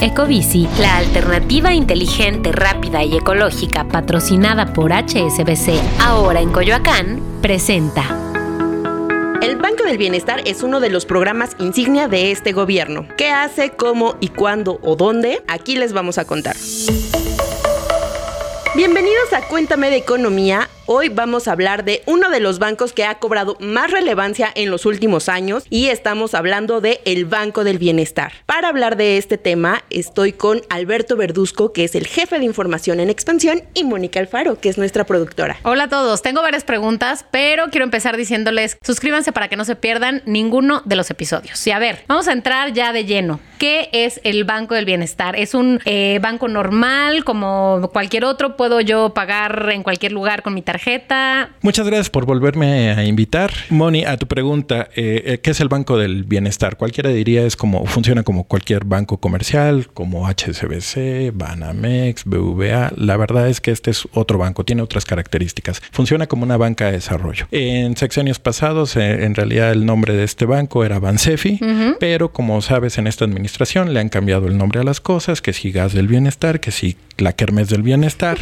Ecobici, la alternativa inteligente, rápida y ecológica patrocinada por HSBC, ahora en Coyoacán, presenta. El Banco del Bienestar es uno de los programas insignia de este gobierno. ¿Qué hace, cómo y cuándo o dónde? Aquí les vamos a contar. Bienvenidos a Cuéntame de Economía. Hoy vamos a hablar de uno de los bancos que ha cobrado más relevancia en los últimos años y estamos hablando de el Banco del Bienestar. Para hablar de este tema estoy con Alberto Verduzco, que es el jefe de información en expansión, y Mónica Alfaro, que es nuestra productora. Hola a todos, tengo varias preguntas, pero quiero empezar diciéndoles suscríbanse para que no se pierdan ninguno de los episodios. Y a ver, vamos a entrar ya de lleno. ¿Qué es el Banco del Bienestar? ¿Es un eh, banco normal como cualquier otro? ¿Puedo yo pagar en cualquier lugar con mi tarjeta? Tarjeta. Muchas gracias por volverme a invitar. Moni, a tu pregunta, eh, eh, ¿qué es el Banco del Bienestar? Cualquiera diría es como, funciona como cualquier banco comercial, como HSBC, Banamex, BVA. La verdad es que este es otro banco, tiene otras características. Funciona como una banca de desarrollo. En sexenios pasados, eh, en realidad el nombre de este banco era Bansefi, pero como sabes, en esta administración le han cambiado el nombre a las cosas, que si Gas del Bienestar, que si la Kermes del Bienestar,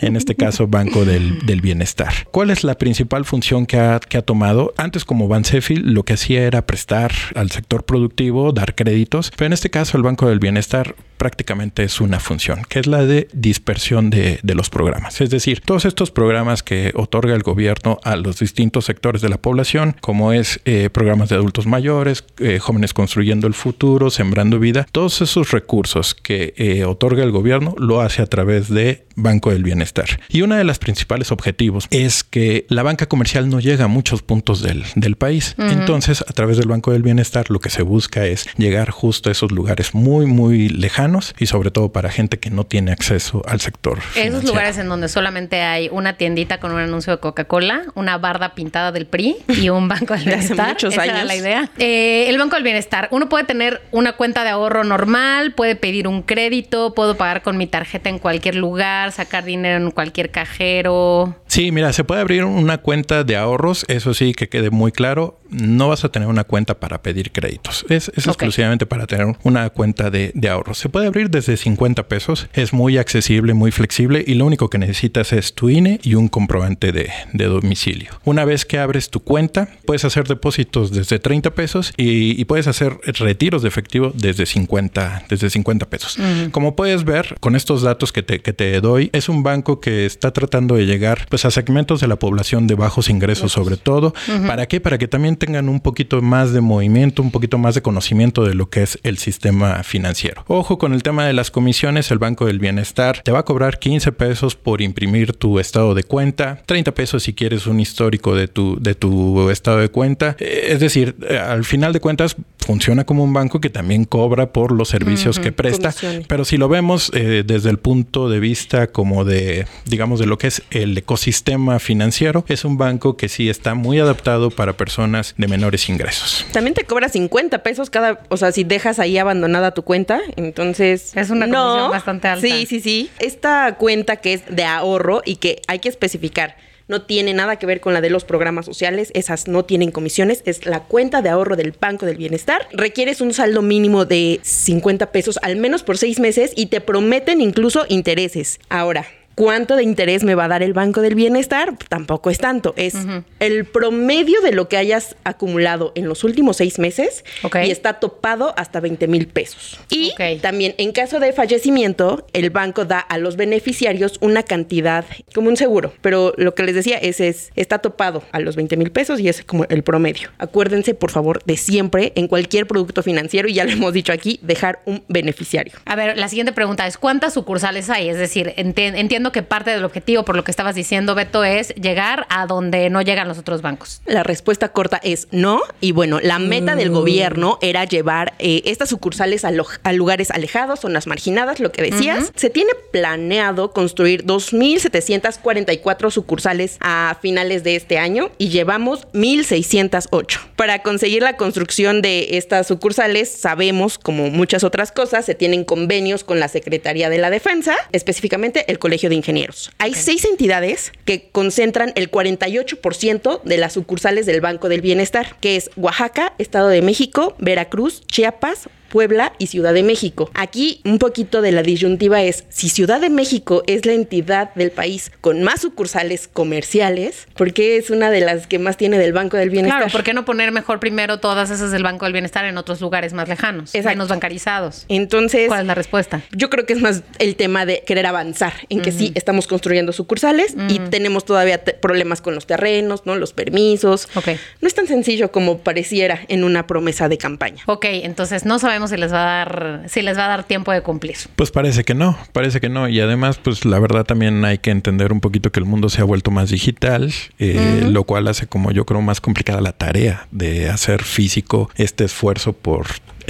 en este caso Banco del, del Bienestar. ¿Cuál es la principal función que ha, que ha tomado? Antes como Bansefi lo que hacía era prestar al sector productivo, dar créditos, pero en este caso el Banco del Bienestar prácticamente es una función, que es la de dispersión de, de, los programas. Es decir, todos estos programas que otorga el gobierno a los distintos sectores de la población, como es eh, programas de adultos mayores, eh, jóvenes construyendo el futuro, sembrando vida, todos esos recursos que eh, otorga el gobierno lo hace a través de Banco del Bienestar. Y uno de los principales objetivos es que la banca comercial no llega a muchos puntos del, del país. Uh -huh. Entonces, a través del Banco del Bienestar, lo que se busca es llegar justo a esos lugares muy, muy lejanos y sobre todo para gente que no tiene acceso al sector. Esos lugares en donde solamente hay una tiendita con un anuncio de Coca-Cola, una barda pintada del PRI y un banco del bienestar. Hace muchos Esa años. era la idea. Eh, el banco del bienestar. Uno puede tener una cuenta de ahorro normal, puede pedir un crédito, puedo pagar con mi tarjeta en cualquier lugar, sacar dinero en cualquier cajero. Sí, mira, se puede abrir una cuenta de ahorros, eso sí que quede muy claro. No vas a tener una cuenta para pedir créditos. Es, es okay. exclusivamente para tener una cuenta de, de ahorros. Se puede abrir desde 50 pesos. Es muy accesible, muy flexible y lo único que necesitas es tu INE y un comprobante de, de domicilio. Una vez que abres tu cuenta, puedes hacer depósitos desde 30 pesos y, y puedes hacer retiros de efectivo desde 50, desde 50 pesos. Como puedes ver, con estos datos que te, que te doy, es un banco que está tratando de llegar pues, a segmentos de la población de bajos ingresos, sobre todo. ¿Para qué? Para que también tengan un poquito más de movimiento, un poquito más de conocimiento de lo que es el sistema financiero. Ojo con el tema de las comisiones, el Banco del Bienestar te va a cobrar 15 pesos por imprimir tu estado de cuenta, 30 pesos si quieres un histórico de tu, de tu estado de cuenta. Es decir, al final de cuentas funciona como un banco que también cobra por los servicios uh -huh. que presta, Comisiones. pero si lo vemos eh, desde el punto de vista como de, digamos, de lo que es el ecosistema financiero, es un banco que sí está muy adaptado para personas de menores ingresos. También te cobra 50 pesos cada, o sea, si dejas ahí abandonada tu cuenta, entonces... Es una comisión no, bastante alta. Sí, sí, sí. Esta cuenta que es de ahorro y que hay que especificar no tiene nada que ver con la de los programas sociales, esas no tienen comisiones, es la cuenta de ahorro del Banco del Bienestar. Requieres un saldo mínimo de 50 pesos al menos por seis meses y te prometen incluso intereses. Ahora, ¿Cuánto de interés me va a dar el Banco del Bienestar? Tampoco es tanto. Es uh -huh. el promedio de lo que hayas acumulado en los últimos seis meses okay. y está topado hasta 20 mil pesos. Y okay. también en caso de fallecimiento, el banco da a los beneficiarios una cantidad como un seguro. Pero lo que les decía es, es está topado a los 20 mil pesos y es como el promedio. Acuérdense, por favor, de siempre en cualquier producto financiero, y ya lo hemos dicho aquí, dejar un beneficiario. A ver, la siguiente pregunta es, ¿cuántas sucursales hay? Es decir, entiendo entiendo que parte del objetivo, por lo que estabas diciendo, Beto, es llegar a donde no llegan los otros bancos. La respuesta corta es no. Y bueno, la meta mm. del gobierno era llevar eh, estas sucursales a, a, lugares alejados, zonas marginadas, lo que decías. Uh -huh. Se tiene planeado construir 2.744 sucursales a finales de este año y llevamos 1.608. Para conseguir la construcción de estas sucursales, sabemos, como muchas otras cosas, se tienen convenios con la Secretaría de la Defensa, específicamente el Colegio de Ingenieros. Hay okay. seis entidades que concentran el 48% de las sucursales del Banco del Bienestar, que es Oaxaca, Estado de México, Veracruz, Chiapas, Puebla y Ciudad de México. Aquí un poquito de la disyuntiva es si Ciudad de México es la entidad del país con más sucursales comerciales, porque es una de las que más tiene del Banco del Bienestar. Claro, ¿por qué no poner mejor primero todas esas del Banco del Bienestar en otros lugares más lejanos, Exacto. menos bancarizados? Entonces, ¿Cuál es la respuesta? yo creo que es más el tema de querer avanzar, en que sí estamos construyendo sucursales y tenemos todavía problemas con los terrenos, ¿no? Los permisos. Ok. No es tan sencillo como pareciera en una promesa de campaña. Ok, entonces no sabemos si les va a dar, si les va a dar tiempo de cumplir. Pues parece que no, parece que no. Y además, pues la verdad también hay que entender un poquito que el mundo se ha vuelto más digital, eh, lo cual hace como yo creo más complicada la tarea de hacer físico este esfuerzo por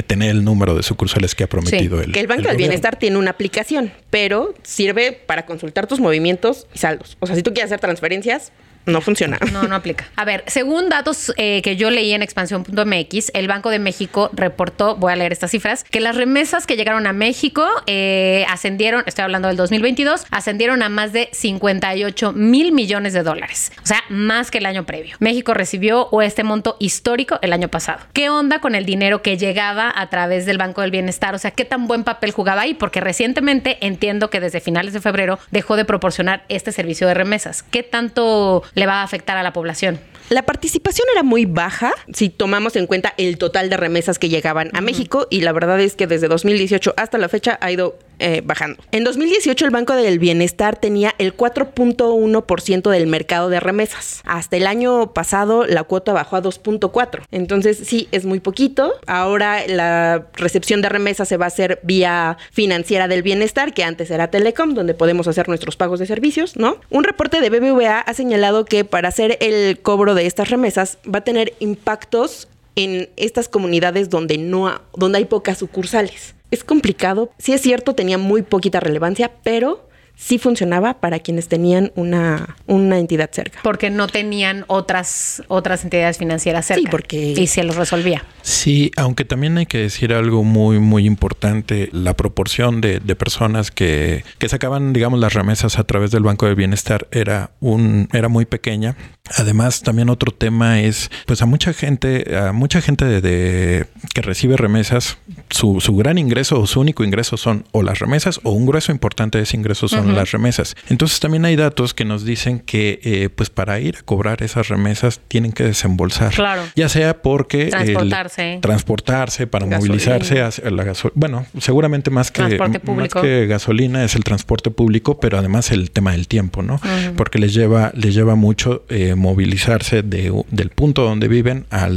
tener el número de sucursales que ha prometido el Que el Banco el del. Bienestar tiene una aplicación, pero sirve para consultar tus movimientos y saldos. O sea, si tú quieres hacer transferencias, no funciona. No, no aplica. A ver, según datos eh, que yo leí en expansión.mx, el Banco de México reportó, voy a leer estas cifras, que las remesas que llegaron a México eh, ascendieron, estoy hablando del 2022, ascendieron a más de 58 mil millones de dólares. O sea, más que el año previo. México recibió este monto histórico el año pasado. ¿Qué onda con el dinero que llegaba a través del Banco del Bienestar? O sea, ¿qué tan buen papel jugaba ahí? Porque recientemente entiendo que desde finales de febrero dejó de proporcionar este servicio de remesas. ¿Qué tanto le va a afectar a la población? La participación era muy baja si tomamos en cuenta el total de remesas que llegaban a México y la verdad es que desde 2018 hasta la fecha ha ido eh, bajando. En 2018 el Banco del Bienestar tenía el 4.1% del mercado de remesas. Hasta el año pasado la cuota bajó a 2.4. Entonces sí, es muy poquito. Ahora la recepción de remesas se va a hacer vía financiera del bienestar, que antes era Telecom, donde podemos hacer nuestros pagos de servicios, ¿no? Un reporte de BBVA ha señalado que para hacer el cobro de estas remesas va a tener impactos en estas comunidades donde no ha- donde hay pocas sucursales. Es complicado. Sí es cierto, tenía muy poquita relevancia, pero sí funcionaba para quienes tenían una, una entidad cerca. Porque no tenían otras, otras entidades financieras cerca. Sí, porque- Y se los resolvía. Sí, aunque también hay que decir algo muy, muy importante, la proporción de, de personas que, que sacaban, digamos, las remesas a través del Banco del Bienestar era, un, era muy pequeña. Además, también otro tema es, pues a mucha gente, a mucha gente de, de- que recibe remesas, su, su gran ingreso o su único ingreso son o las remesas o un grueso importante de ese ingreso son las remesas. Entonces también hay datos que nos dicen que, eh, pues para ir a cobrar esas remesas tienen que desembolsar. Claro. Ya sea porque el- Transportarse. transportarse para Gasolina. movilizarse hacia la gasolina. Bueno, seguramente más que, Transporte más que gasolina es el transporte público, pero además el tema del tiempo, ¿no? Porque les lleva, les lleva mucho eh, movilizarse de, del punto donde viven a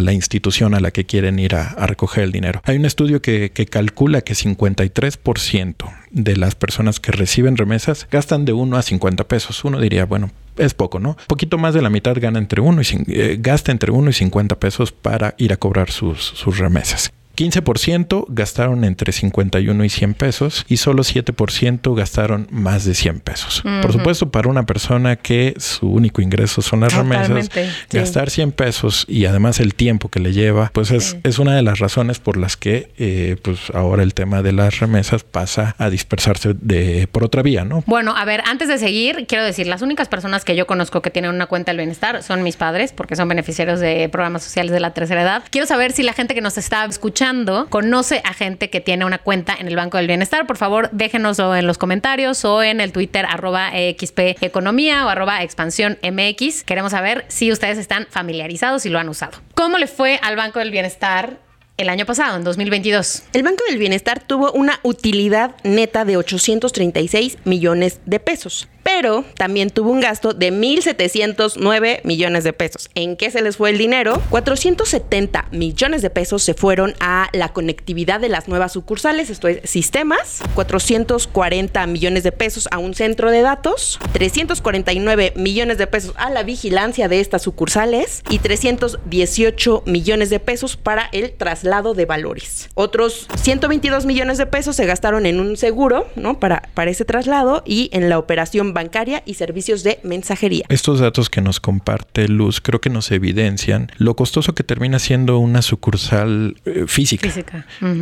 la institución a la que quieren ir a, recoger el dinero. Hay un estudio que, calcula que 53% de las personas que reciben remesas gastan de 1 a 50 pesos. Uno diría, bueno, es poco, ¿no? Poquito más de la mitad gana entre uno y eh, gasta entre 1 y 50 pesos para ir a cobrar sus remesas. 15% gastaron entre 51 y 100 pesos y solo 7% gastaron más de 100 pesos. Por supuesto, para una persona que su único ingreso son las remesas, sí. gastar 100 pesos y además el tiempo que le lleva, pues es, es una de las razones por las que eh, pues ahora el tema de las remesas pasa a dispersarse de, por otra vía, ¿no? Bueno, a ver, antes de seguir, quiero decir, las únicas personas que yo conozco que tienen una cuenta del bienestar son mis padres, porque son beneficiarios de programas sociales de la tercera edad. Quiero saber si la gente que nos está escuchando conoce a gente que tiene una cuenta en el Banco del Bienestar. Por favor, déjenoslo en los comentarios o en el Twitter arroba o arroba expansión MX. Queremos saber si ustedes están familiarizados y lo han usado. ¿Cómo le fue al Banco del Bienestar el año pasado, en 2022? El Banco del Bienestar tuvo una utilidad neta de 836 millones de pesos, pero también tuvo un gasto de 1.709 millones de pesos. ¿En qué se les fue el dinero? 470 millones de pesos se fueron a la conectividad de las nuevas sucursales, esto es sistemas, 440 millones de pesos a un centro de datos, 349 millones de pesos a la vigilancia de estas sucursales y 318 millones de pesos para el traslado de valores. Otros 122 millones de pesos se gastaron en un seguro, ¿no? Para, para ese traslado y en la operación bancaria y servicios de mensajería. Estos datos que nos comparte Luz creo que nos evidencian lo costoso que termina siendo una sucursal eh, física,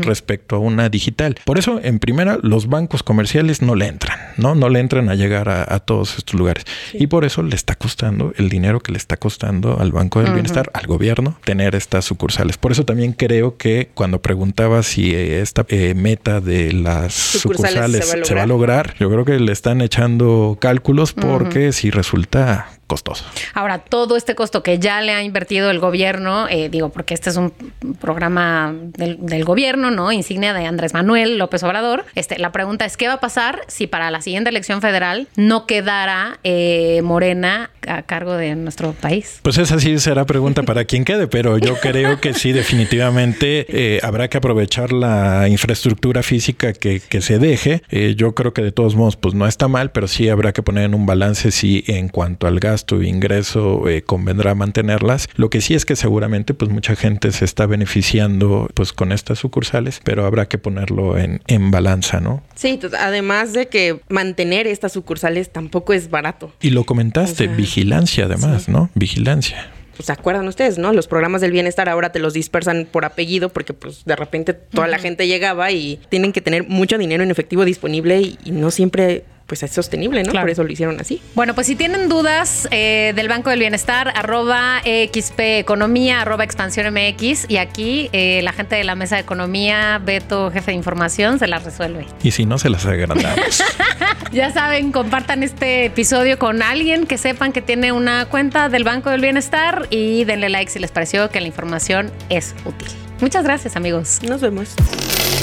respecto a una digital. Por eso, en primera, los bancos comerciales no le entran, ¿no? No le entran a llegar a, a todos estos lugares. Y por eso le está costando el dinero que le está costando al Banco del Bienestar, al gobierno, tener estas sucursales. Por eso también creo que cuando preguntaba si eh, esta eh, meta de las Sucursales sucursales, se va a se va a lograr, yo creo que le están echando cálculos porque si resulta costoso. Ahora, todo este costo que ya le ha invertido el gobierno, eh, digo, porque este es un programa del, del gobierno, ¿no? Insignia de Andrés Manuel López Obrador. Este, la pregunta es, ¿qué va a pasar si para la siguiente elección federal no quedara eh, Morena a cargo de nuestro país? Pues esa sí será pregunta para quien quede, pero yo creo que sí, definitivamente eh, habrá que aprovechar la infraestructura física que, que se deje. Eh, yo creo que de todos modos, pues no está mal, pero sí habrá que poner en un balance si en cuanto al e ingreso eh, convendrá mantenerlas. Lo que sí es que seguramente pues mucha gente se está beneficiando pues con estas sucursales, pero habrá que ponerlo en, en balanza, ¿no? Sí, to- además de que mantener estas sucursales tampoco es barato. Y lo comentaste, O sea, vigilancia además, ¿no? Vigilancia. Pues se acuerdan ustedes, ¿no? Los programas del bienestar ahora te los dispersan por apellido porque pues de repente toda la gente llegaba y tienen que tener mucho dinero en efectivo disponible y, y no siempre pues es sostenible, ¿no? Claro. Por eso lo hicieron así. Bueno, pues si tienen dudas eh, del Banco del Bienestar, arroba XP Economía, arroba Expansión MX, y aquí eh, la gente de la Mesa de Economía, Beto, jefe de información, se las resuelve. Y si no, se las agrandamos. Ya saben, compartan este episodio con alguien que sepan que tiene una cuenta del Banco del Bienestar y denle like si les pareció que la información es útil. Muchas gracias, amigos. Nos vemos.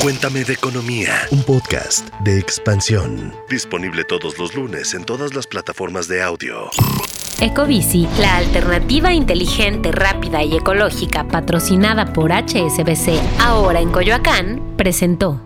Cuéntame de economía. Un podcast de expansión. Disponible todos los lunes en todas las plataformas de audio. Ecobici, la alternativa inteligente, rápida y ecológica patrocinada por HSBC, ahora en Coyoacán, presentó.